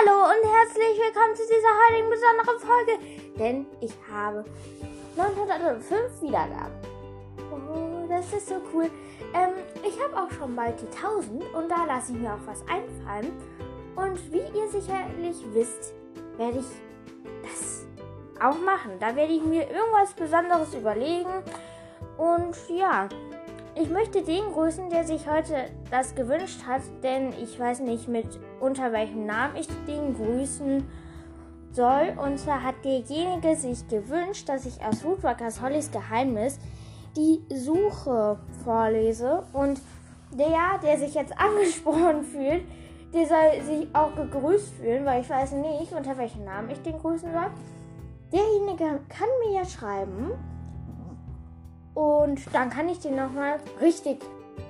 Hallo und herzlich willkommen zu dieser heutigen besonderen Folge, denn ich habe 905 Wiedergaben. Oh, das ist so cool. Ähm, ich habe auch schon bald die 1000 und da lasse ich mir auch was einfallen. Und wie ihr sicherlich wisst, werde ich das auch machen. Da werde ich mir irgendwas Besonderes überlegen. Und ja, ich möchte den grüßen, der sich heute das gewünscht hat, denn ich weiß nicht mit unter welchem Namen ich den grüßen soll. Und zwar hat derjenige sich gewünscht, dass ich aus Woodwalkers Hollys Geheimnis die Suche vorlese. Und der, der sich jetzt angesprochen fühlt, der soll sich auch gegrüßt fühlen, weil ich weiß nicht, unter welchem Namen ich den grüßen soll. Derjenige kann mir ja schreiben und dann kann ich den nochmal richtig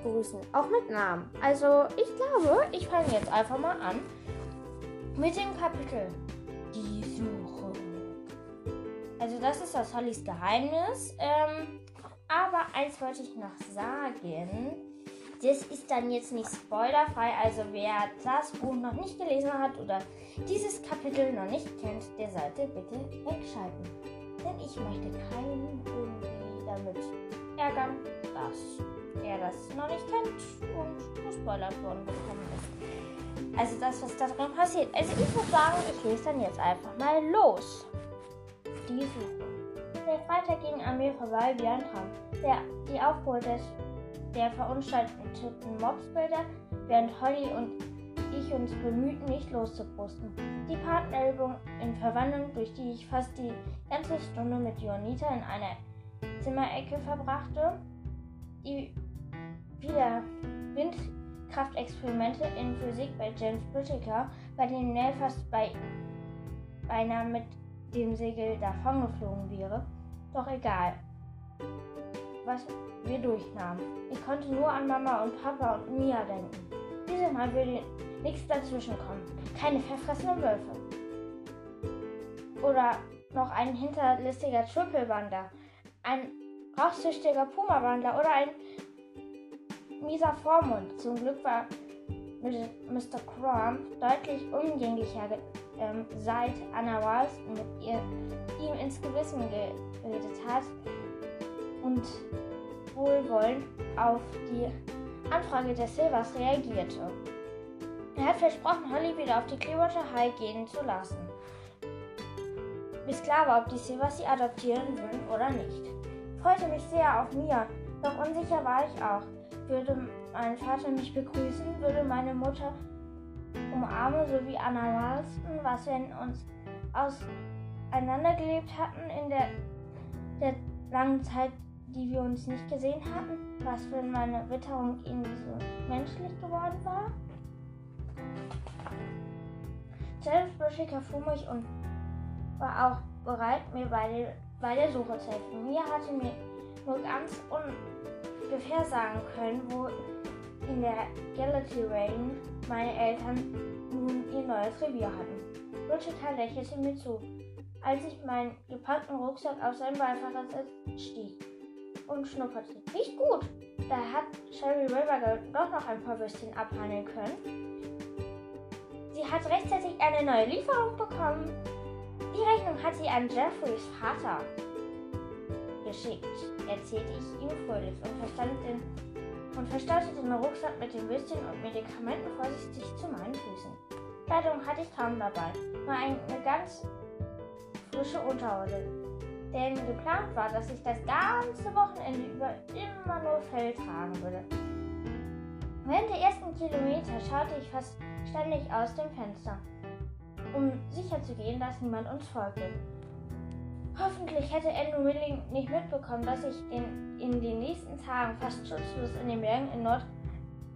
grüßen. Auch mit Namen. Also ich glaube, ich fange jetzt einfach mal an mit dem Kapitel Die Suche. Also das ist das Hollys Geheimnis. Ähm, aber eins wollte ich noch sagen. Das ist dann jetzt nicht spoilerfrei. Also wer das Buch noch nicht gelesen hat oder dieses Kapitel noch nicht kennt, der sollte bitte wegschalten. Denn ich möchte keinen damit ärgern, dass er das noch nicht kennt und gespoilert worden bekommen ist. Also das, was da drin passiert. Also ich würde sagen, ich lese dann jetzt einfach mal los. Die Suche. Der Freitag ging an mir vorbei wie ein Traum. Der, die Aufruhr des, der verunstalteten Mobsbilder, während Holly und ich uns bemühten, nicht loszubrusten. Die Partnerübung in Verwandlung, durch die ich fast die ganze Stunde mit Jonita in einer Zimmerecke verbrachte, die wieder Windkraftexperimente in Physik bei James Whittaker, bei denen Nell fast bei, beinahe mit dem Segel davongeflogen wäre. Doch egal, was wir durchnahmen. Ich konnte nur an Mama und Papa und Mia denken. Dieses Mal würde nichts dazwischenkommen. Keine verfressenen Wölfe. Oder noch ein hinterlistiger Triple-Wander ein rauchsüchtiger Puma-Wandler oder ein mieser Vormund. Zum Glück war Mr. Crumb deutlich umgänglicher ähm, seit Anna Ralston mit ihr, ihm ins Gewissen geredet hat und wohlwollend auf die Anfrage des Silvers reagierte. Er hat versprochen, Holly wieder auf die Clearwater High gehen zu lassen bis klar war, ob die Silvers sie adoptieren würden oder nicht. Ich freute mich sehr auf Mia, doch unsicher war ich auch. Würde mein Vater mich begrüßen, würde meine Mutter umarmen, so wie Anna Ralston, was wir uns auseinandergelebt hatten in der, der langen Zeit, die wir uns nicht gesehen hatten? Was, wenn meine Witterung irgendwie so menschlich geworden war? James Bruschiker fuhr mich und war auch bereit, mir bei der, bei der Suche zu helfen. Mia hatte mir nur ganz ungefähr sagen können, wo in der Galaxy Rain meine Eltern nun ihr neues Revier hatten. Richard lächelte mir zu, als ich meinen gepackten Rucksack auf seinen Beifahrersitz stieg und schnupperte. Nicht gut! Da hat Sherry River doch noch ein paar Würstchen abhandeln können. Sie hat rechtzeitig eine neue Lieferung bekommen. Die Rechnung hat sie an Jeffreys Vater geschickt, erzählte ich ihm fröhlich und, den, und verstaute den Rucksack mit den Würstchen und Medikamenten vorsichtig zu meinen Füßen. Kleidung hatte ich kaum dabei, nur eine ganz frische Unterhose. Denn geplant war, dass ich das ganze Wochenende über immer nur Fell tragen würde. Während der ersten Kilometer schaute ich fast ständig aus dem Fenster um sicherzugehen, dass niemand uns folgte. Hoffentlich hätte Andrew Willing nicht mitbekommen, dass ich in, in den nächsten Tagen fast schutzlos in den Bergen in Nord,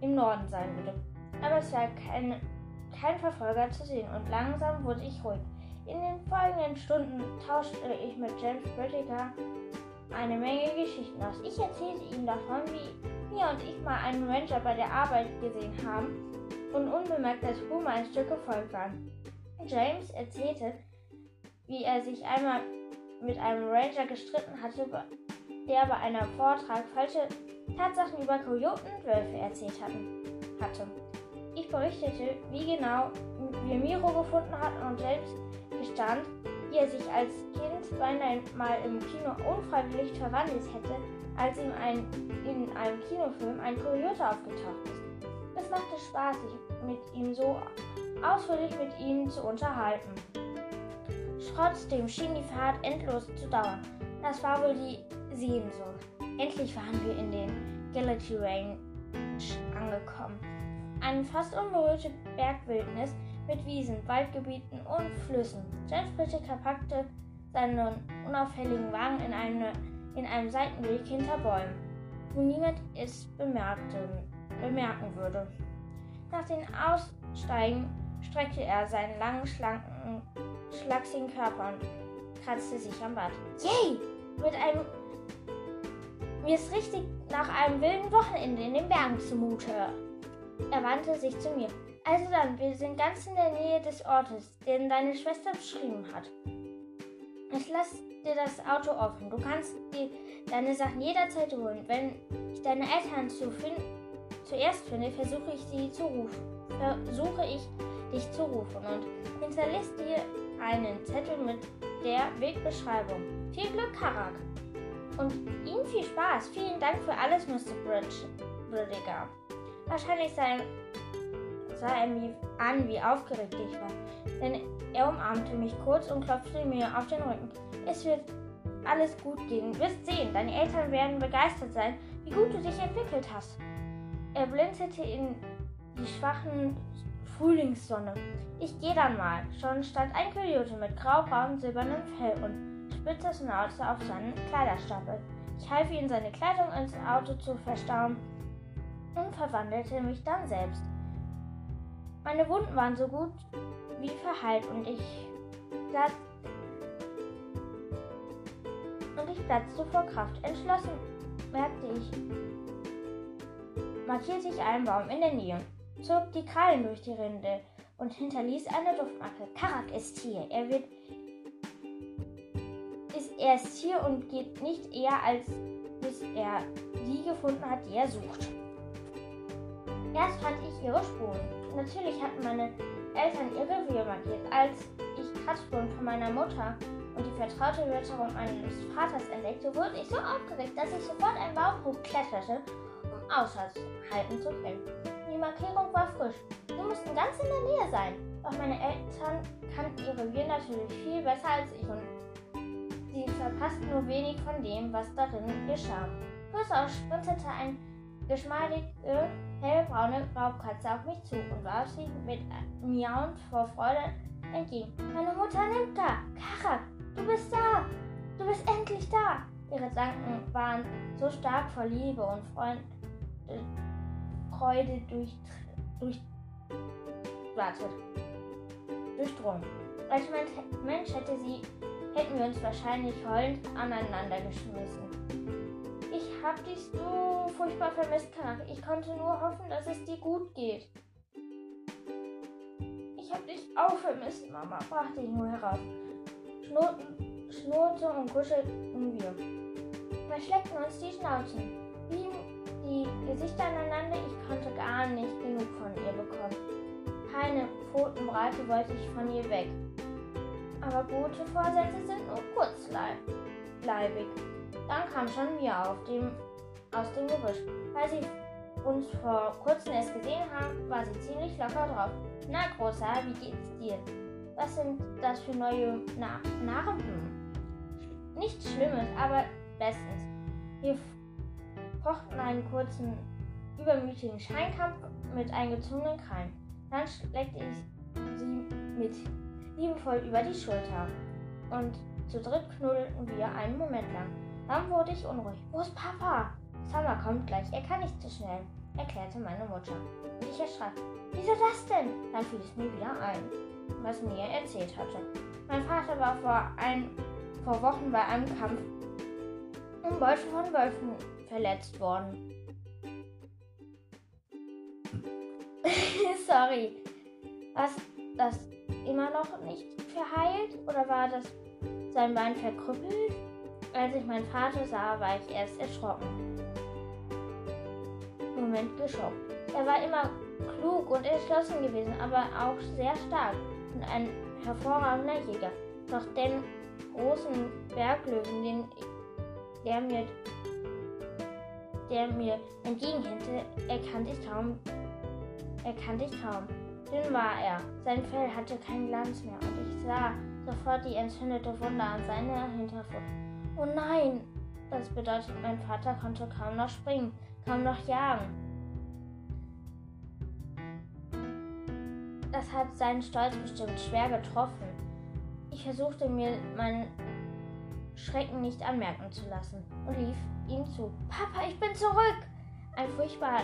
im Norden sein würde. Aber es war kein, kein Verfolger zu sehen und langsam wurde ich ruhig. In den folgenden Stunden tauschte ich mit James Whittaker eine Menge Geschichten aus. Ich erzählte ihm davon, wie mir und ich mal einen Ranger bei der Arbeit gesehen haben und unbemerkt der Spur ein Stück gefolgt waren. James erzählte, wie er sich einmal mit einem Ranger gestritten hatte, der bei einem Vortrag falsche Tatsachen über Kojoten und Wölfe erzählt hatten, hatte. Ich berichtete, wie genau wir Miro gefunden hatten und selbst gestand, wie er sich als Kind beinahe mal im Kino unfreiwillig verwandelt hätte, als ihm ein, in einem Kinofilm ein Coyote aufgetaucht ist. Es machte Spaß, sich mit ihm so ausführlich mit ihnen zu unterhalten. Trotzdem schien die Fahrt endlos zu dauern. Das war wohl die Sehnsucht. Endlich waren wir in den Galaxy Range angekommen. Eine fast unberührte Bergwildnis mit Wiesen, Waldgebieten und Flüssen. James Whittaker packte seinen unauffälligen Wagen in, eine, in einem Seitenweg hinter Bäumen, wo niemand es bemerkte, bemerken würde. Nach dem Aussteigen streckte er seinen langen, schlanken, schlachsigen Körper und kratzte sich am Bart. Yay! Mit einem. Mir ist richtig nach einem wilden Wochenende in den Bergen zumute. Er wandte sich zu mir. Also dann, wir sind ganz in der Nähe des Ortes, den deine Schwester beschrieben hat. Ich lasse dir das Auto offen. Du kannst dir deine Sachen jederzeit holen. Wenn ich deine Eltern zu find zuerst finde, versuche ich sie zu rufen. Versuche ich dich zu rufen und hinterlässt dir einen Zettel mit der Wegbeschreibung. Viel Glück, Karak. Und Ihnen viel Spaß. Vielen Dank für alles, Mr. Bridge, Briddiger. Wahrscheinlich sah, sah er mir an, wie aufgeregt ich war. Denn er umarmte mich kurz und klopfte mir auf den Rücken. Es wird alles gut gehen. Wirst sehen, deine Eltern werden begeistert sein, wie gut du dich entwickelt hast. Er blinzelte in die schwachen Frühlingssonne. Ich gehe dann mal. Schon stand ein Coyote mit graubraunem silbernem Fell und spitzer Schnauze auf seinen Kleiderstapel. Ich half ihm, seine Kleidung ins Auto zu verstauen und verwandelte mich dann selbst. Meine Wunden waren so gut wie verheilt und ich platz und ich platzte vor Kraft. Entschlossen merkte ich, markierte ich einen Baum in der Nähe zog die Krallen durch die Rinde und hinterließ eine Duftmarke. Karak ist hier. Er wird ist erst hier und geht nicht eher, als bis er die gefunden hat, die er sucht. Erst fand ich ihre Spuren. Natürlich hatten meine Eltern ihr Revier markiert. Als ich Kratzspuren von meiner Mutter und die vertraute Wörterung meines Vaters entdeckte, wurde ich so aufgeregt, dass ich sofort einen Baum hochkletterte, um aushalten zu können. Die Markierung war frisch. Sie mussten ganz in der Nähe sein. Doch meine Eltern kannten ihr Revier natürlich viel besser als ich und sie verpassten nur wenig von dem, was darin geschah. Größaus sprintete eine geschmeidige, hellbraune Raubkatze auf mich zu und warf sie mit miauend vor Freude entgegen. Meine Mutter nimmt da! Karak, du bist da! Du bist endlich da! Ihre Gedanken waren so stark vor Liebe und Freund Freude durch, durch, warte, durchdrungen. Als Mensch hätte sie, hätten wir uns wahrscheinlich heulend aneinander geschmissen. Ich hab dich so furchtbar vermisst, Karak. Ich konnte nur hoffen, dass es dir gut geht. Ich hab dich auch vermisst, Mama, brachte ich nur heraus. Schnurrte und kuschelten wir. Wir schleckten uns die Schnauzen. Die Gesichter aneinander. Ich konnte gar nicht genug von ihr bekommen. Keine Pfotenbreite wollte ich von ihr weg. Aber gute Vorsätze sind nur kurzleibig. Dann kam schon Mia auf dem, aus dem Gebüsch. Weil sie uns vor kurzem erst gesehen haben, war sie ziemlich locker drauf. Na, Großer, wie geht's dir? Was sind das für neue Na Narben? Nichts Schlimmes, aber bestens. Wir fochten einen kurzen, übermütigen Scheinkampf mit eingezogenen Krallen. Dann schleckte ich sie mit liebevoll über die Schulter. Und zu dritt knuddelten wir einen Moment lang. Dann wurde ich unruhig. Wo ist Papa? Summer kommt gleich, er kann nicht zu so schnell, erklärte meine Mutter. Und ich erschrak. Wieso das denn? Dann fiel es mir wieder ein, was mir erzählt hatte. Mein Vater war vor, ein, vor Wochen bei einem Kampf um Beute von Wölfen verletzt worden. Sorry. Was das immer noch nicht verheilt oder war das sein Bein verkrüppelt? Als ich meinen Vater sah, war ich erst erschrocken. Moment geschockt. Er war immer klug und entschlossen gewesen, aber auch sehr stark und ein hervorragender Jäger. Doch den großen Berglöwen, den der mir, der mir entgegenhätte, erkannte ich kaum, erkannte ich kaum. Dünn war er, sein Fell hatte keinen Glanz mehr und ich sah sofort die entzündete Wunde an seiner Hinterfuß. Oh nein! Das bedeutet, mein Vater konnte kaum noch springen, kaum noch jagen. Das hat seinen Stolz bestimmt schwer getroffen. Ich versuchte mir meinen Schrecken nicht anmerken zu lassen und lief ihm zu. Papa, ich bin zurück! Ein furchtbar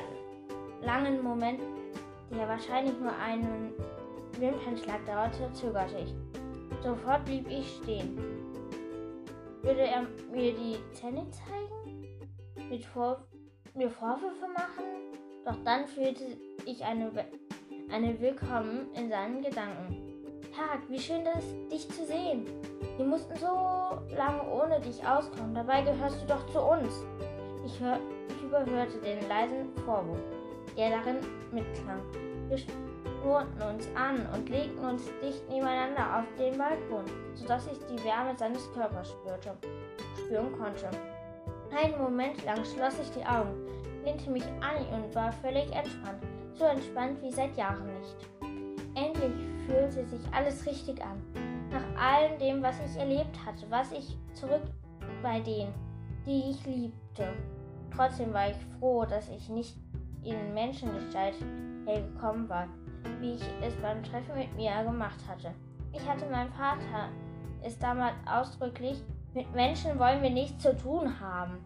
langen Moment, der wahrscheinlich nur einen Wimpernschlag dauerte, zögerte ich. Sofort blieb ich stehen. Würde er mir die Zähne zeigen? Mit Vor mir Vorwürfe machen? Doch dann fühlte ich eine, eine Willkommen in seinen Gedanken. Tag, wie schön das, dich zu sehen. Wir mussten so lange ohne dich auskommen. Dabei gehörst du doch zu uns. Ich, hör, ich überhörte den leisen Vorwurf, der darin mitklang. Wir schnurrten uns an und legten uns dicht nebeneinander auf den Balkon, sodass ich die Wärme seines Körpers spürte, spüren konnte. Einen Moment lang schloss ich die Augen, lehnte mich an und war völlig entspannt, so entspannt wie seit Jahren nicht. Endlich fühlte sich alles richtig an. Nach all dem, was ich erlebt hatte, was ich zurück bei denen, die ich liebte. Trotzdem war ich froh, dass ich nicht in Menschengestalt hergekommen war, wie ich es beim Treffen mit Mia gemacht hatte. Ich hatte meinem Vater es damals ausdrücklich, mit Menschen wollen wir nichts zu tun haben.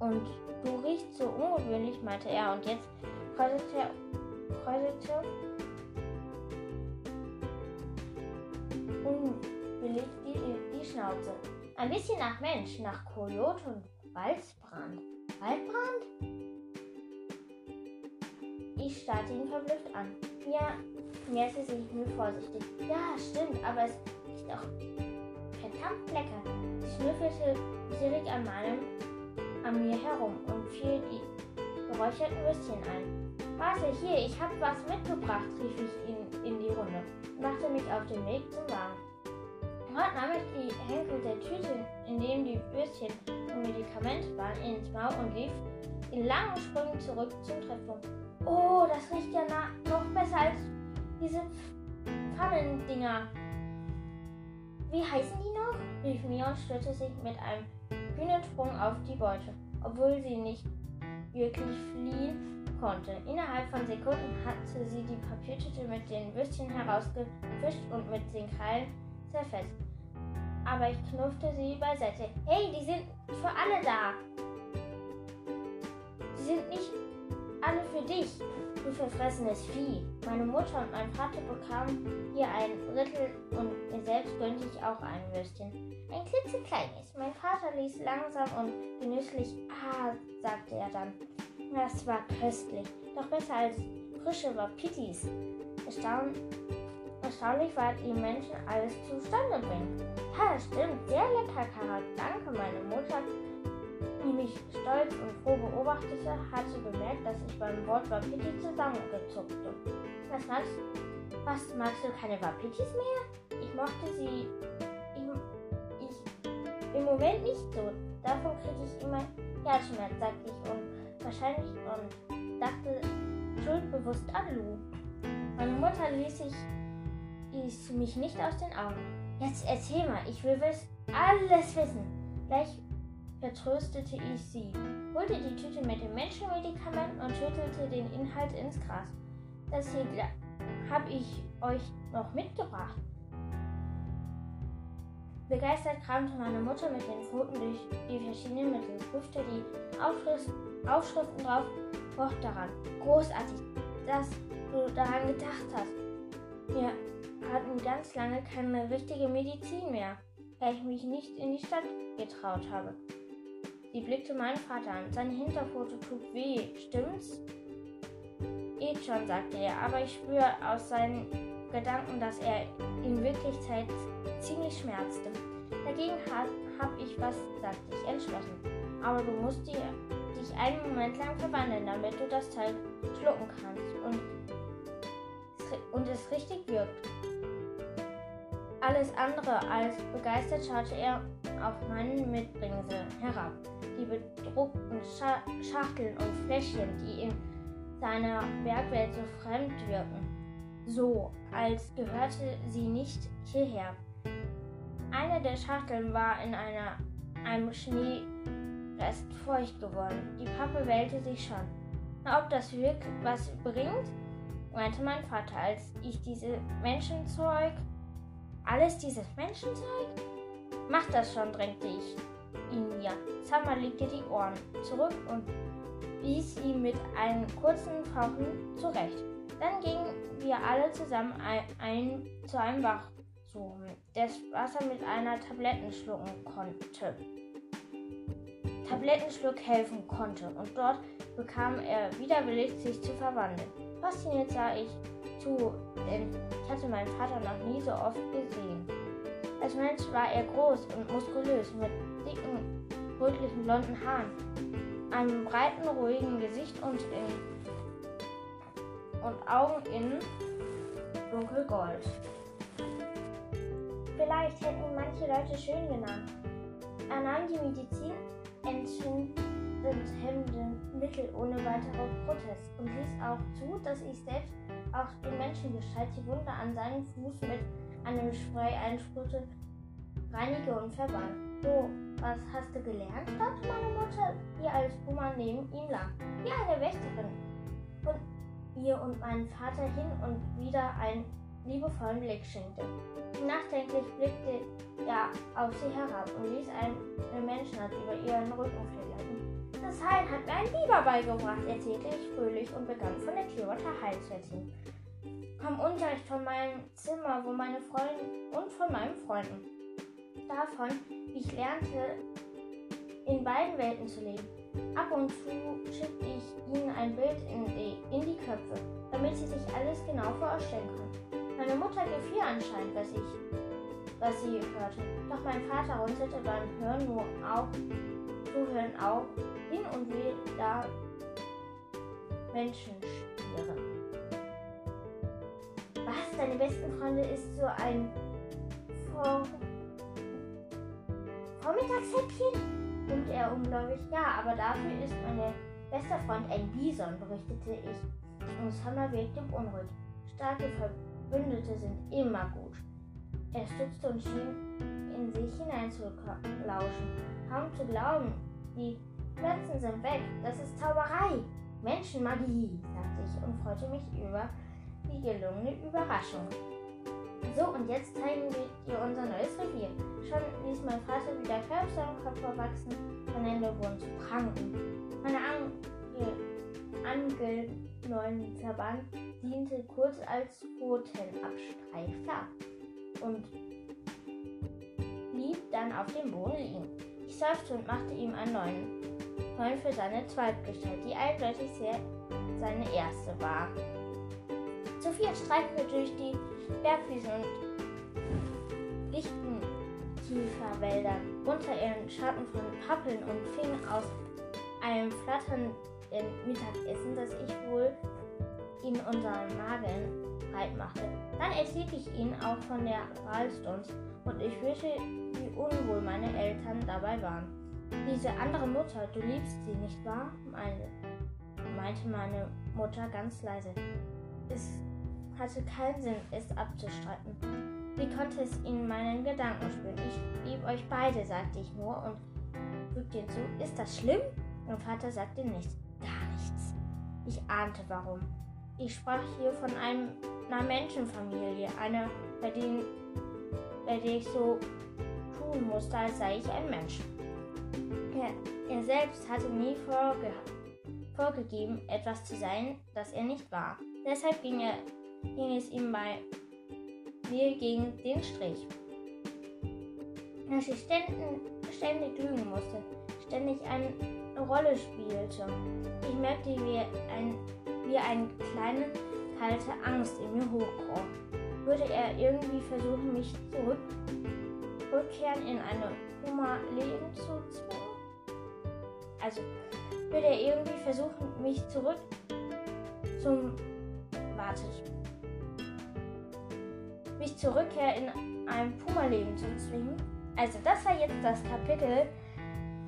Und du riechst so ungewöhnlich, meinte er, und jetzt kräuselte, kräuselte unwillig die, die Schnauze. Ein bisschen nach Mensch, nach Kojote und Waldbrand. Waldbrand? Ich starrte ihn verblüfft an. Ja, näherte sich mir vorsichtig. Ja, stimmt, aber es riecht auch verdammt lecker. Sie schnüffelte gierig an meinem, an mir herum und fiel die geräucherten Würstchen ein. Warte, hier, ich hab was mitgebracht, rief ich in, in die Runde und machte mich auf den Weg zum Wagen. Dort nahm ich die Henkel der Tüte, in dem die Würstchen und Medikamente waren, ins Maul und lief in langen Sprüngen zurück zum Treffpunkt. Oh, das riecht ja noch besser als diese Pfannendinger. Wie heißen die noch? rief Mia und stürzte sich mit einem kühnen Sprung auf die Beute, obwohl sie nicht wirklich fliehen konnte. Innerhalb von Sekunden hatte sie die Papiertüte mit den Würstchen herausgefischt und mit den Krallen zerfetzt. Aber ich knuffte sie beiseite. Hey, die sind für alle da. Die sind nicht alle für dich, du verfressenes Vieh. Meine Mutter und mein Vater bekamen hier ein Drittel und mir selbst gönnte ich auch ein Würstchen. Ein klitzekleines. Mein Vater ließ langsam und genüsslich Ah, sagte er dann. Das war köstlich, doch besser als frische Wapitis. Erstaun erstaunlich, was die Menschen alles zustande bringen. Ja, stimmt, sehr lecker, Karat. Danke, meine Mutter die mich stolz und froh beobachtete, hatte bemerkt, dass ich beim Wort Wapiti zusammengezuckte. Was magst, was magst du keine Wapitis mehr? Ich mochte sie ich, ich, im Moment nicht so. Davon kriege ich immer Herzschmerz, sagte ich und wahrscheinlich und dachte schuldbewusst an Lu. Meine Mutter ließ sich ließ mich nicht aus den Augen. Jetzt erzähl mal, ich will wiss, alles wissen. Gleich vertröstete ich sie, holte die Tüte mit den Menschenmedikamenten und schüttelte den Inhalt ins Gras. Das hier habe ich euch noch mitgebracht. Begeistert kramte meine Mutter mit den Pfoten durch die verschiedenen Mittel, prüfte die Aufschrift, Aufschriften drauf, roch daran. Großartig, dass du daran gedacht hast. Wir hatten ganz lange keine richtige Medizin mehr, weil ich mich nicht in die Stadt getraut habe. Sie blickte meinen Vater an. Sein Hinterfoto tut weh, stimmt's? Eh schon, sagte er, aber ich spüre aus seinen Gedanken, dass er in Wirklichkeit ziemlich schmerzte. Dagegen habe ich was, sagte ich entschlossen. Aber du musst dir, dich dich einen Moment lang verwandeln, damit du das Teil schlucken kannst und, und es richtig wirkt. Alles andere als begeistert schaute er auf meinen Mitbringsel herab. Die bedruckten Scha Schachteln und Fläschchen, die in seiner Bergwelt so fremd wirken. So, als gehörte sie nicht hierher. Eine der Schachteln war in einer, einem Schneerest feucht geworden. Die Pappe wählte sich schon. Ob das wirklich was bringt? meinte mein Vater, als ich diese Menschenzeug. Alles dieses Menschenzeug? Mach das schon, drängte ich ihn mir. Summer legte die Ohren zurück und wies ihn mit einem kurzen Fauchen zurecht. Dann gingen wir alle zusammen ein, ein, zu einem Bach suchen, das Wasser mit einer Tabletten schlucken konnte. Tablettenschluck helfen konnte und dort bekam er widerwillig, sich zu verwandeln. Fasziniert sah ich zu, denn ich hatte meinen Vater noch nie so oft gesehen. Als Mensch war er groß und muskulös mit dicken, rötlichen blonden Haaren, einem breiten, ruhigen Gesicht und, in, und Augen in dunkelgold. Vielleicht hätten ihn manche Leute schön genannt. Er nahm die Medizin entzündenden Mittel ohne weitere Protest und ließ auch zu, dass ich selbst auch in Menschengestalt die Wunde an seinem Fuß mit einem Spray einsprühte, reinige und verband. So, was hast du gelernt? fragte meine Mutter, die als Puma neben ihm lag. Wie eine Wächterin. Und ihr und meinen Vater hin und wieder einen liebevollen Blick schenkte. Nachdenklich blickte er auf sie herab und ließ eine Menschenhand über ihren Rücken fliegen. Das Heilen hat mir ein Biber beigebracht, erzählte ich fröhlich und begann von der Clearwater Heil zu erzählen. Kam Unterricht von meinem Zimmer, wo meine Freundin und von meinen Freunden davon, wie ich lernte, in beiden Welten zu leben. Ab und zu schickte ich ihnen ein Bild in die, in die Köpfe, damit sie sich alles genau vorstellen können. Meine Mutter gefiel anscheinend, was ich, was sie hörte. Doch mein Vater runzelte beim Hören nur auch, Zuhören auch hin und wieder Menschen spielen. Was? Deine besten Freunde ist so ein Vor Vormittagshäppchen? Und er ungläubig, ja, aber dafür ist mein bester Freund ein Bison, berichtete ich. Und Summer wirkte unruhig. Starke Verbündete sind immer gut. Er stützte und schien in sich hineinzulauschen. Kaum zu glauben, die Pflanzen sind weg. Das ist Zauberei. Menschenmagie, sagte ich und freute mich über die gelungene Überraschung. So, und jetzt zeigen wir dir unser neues Revier. Schon ließ mein Vater wieder Körbste am Kopf verwachsen, meine Hände wurden zu Pranken. Meine Angel neuen Verband diente kurz als Pfotenabstreifer und blieb dann auf dem Boden liegen. Ich seufzte und machte ihm einen neuen, neuen für seine Zweitgestalt, die eindeutig sehr seine erste war. Sophia streiften wir durch die Bergwiesen und lichten Kieferwälder unter ihren Schatten von Pappeln und fingen aus einem flatternden Mittagessen, das ich wohl in unseren Magen breit machte. Dann erzählte ich ihnen auch von der Ralstons und ich fühlte, wie unwohl meine Eltern dabei waren. Diese andere Mutter, du liebst sie, nicht wahr? Meine, meinte meine Mutter ganz leise. Es hatte keinen Sinn, es abzustreiten. Wie konnte es in meinen Gedanken spüren? Ich liebe euch beide, sagte ich nur und fügte hinzu, ist das schlimm? Mein Vater sagte nichts, gar nichts. Ich ahnte warum. Ich sprach hier von einem, einer Menschenfamilie, einer, bei, denen, bei der ich so tun musste, als sei ich ein Mensch. Er, er selbst hatte nie vorge vorgegeben, etwas zu sein, das er nicht war. Deshalb ging er ging es ihm bei mir gegen den Strich. Dass ich ständig, lügen musste, ständig eine Rolle spielte. Ich merkte, wie, ein, wie eine kleine, kalte Angst in mir hochkroch. Würde er irgendwie versuchen, zurückkehren in eine Hummer-Leben zu zwingen? Also, wird er irgendwie versuchen, mich zurück zum. Wartet. Mich zurückkehr in ein Puma-Leben zu zwingen. Also, das war jetzt das Kapitel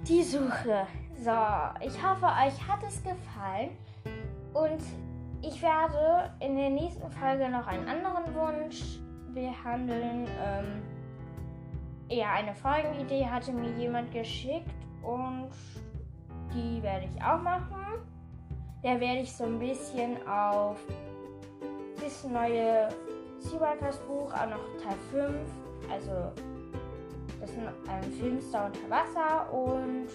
Die Suche. So, ich hoffe, euch hat es gefallen. Und ich werde in der nächsten Folge noch einen anderen Wunsch behandeln. Ähm, ja, eine Folgenidee hatte mir jemand geschickt und die werde ich auch machen. Da werde ich so ein bisschen auf das neue Seawalkers Buch, auch noch Teil 5, also das ist ein Filmstar unter Wasser und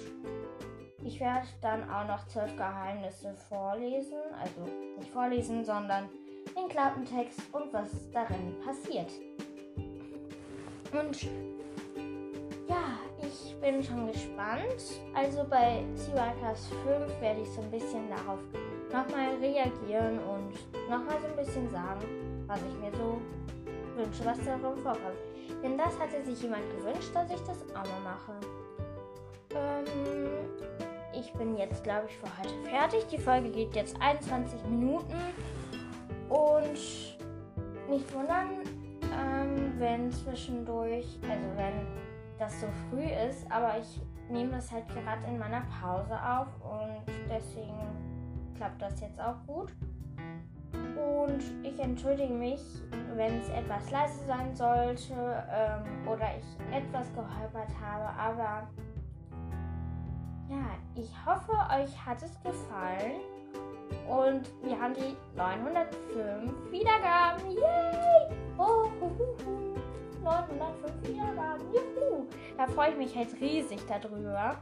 ich werde dann auch noch zwölf Geheimnisse vorlesen, also nicht vorlesen, sondern den Klappentext und was darin passiert. Und ja, ich bin schon gespannt. Also bei Seawalkers 5 werde ich so ein bisschen darauf nochmal reagieren und nochmal so ein bisschen sagen, was ich mir so wünsche, was darum vorkommt. Denn das hatte sich jemand gewünscht, dass ich das auch mal mache. Ähm, ich bin jetzt, glaube ich, für heute fertig. Die Folge geht jetzt 21 Minuten. Und nicht wundern, ähm, wenn zwischendurch, also wenn das so früh ist, aber ich nehme das halt gerade in meiner Pause auf und deswegen klappt das jetzt auch gut. Und ich entschuldige mich, wenn es etwas leise sein sollte ähm, oder ich etwas geholpert habe, aber ja, ich hoffe, euch hat es gefallen. Und wir haben die 905 Wiedergaben. Yay! Oh, hu, hu, hu. 905 Wiedergaben. Juhu! Da freue ich mich halt riesig darüber.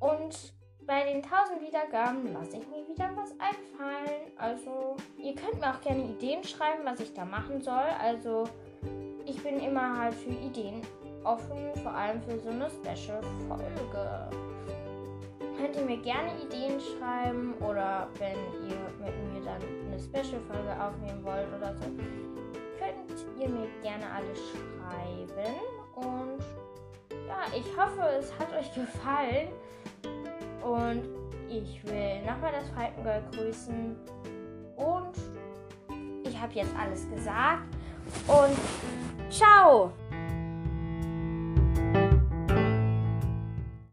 Und bei den 1000 Wiedergaben lasse ich mir wieder was einfallen. Also, ihr könnt mir auch gerne Ideen schreiben, was ich da machen soll. Also, ich bin immer halt für Ideen offen, vor allem für so eine Special-Folge. Könnt ihr mir gerne Ideen schreiben oder wenn ihr mit mir dann eine Special-Folge aufnehmen wollt oder so, könnt ihr mir gerne alles schreiben. Und ja, ich hoffe, es hat euch gefallen. Und ich will nochmal das Falkengold grüßen. Und ich habe jetzt alles gesagt. Und ciao!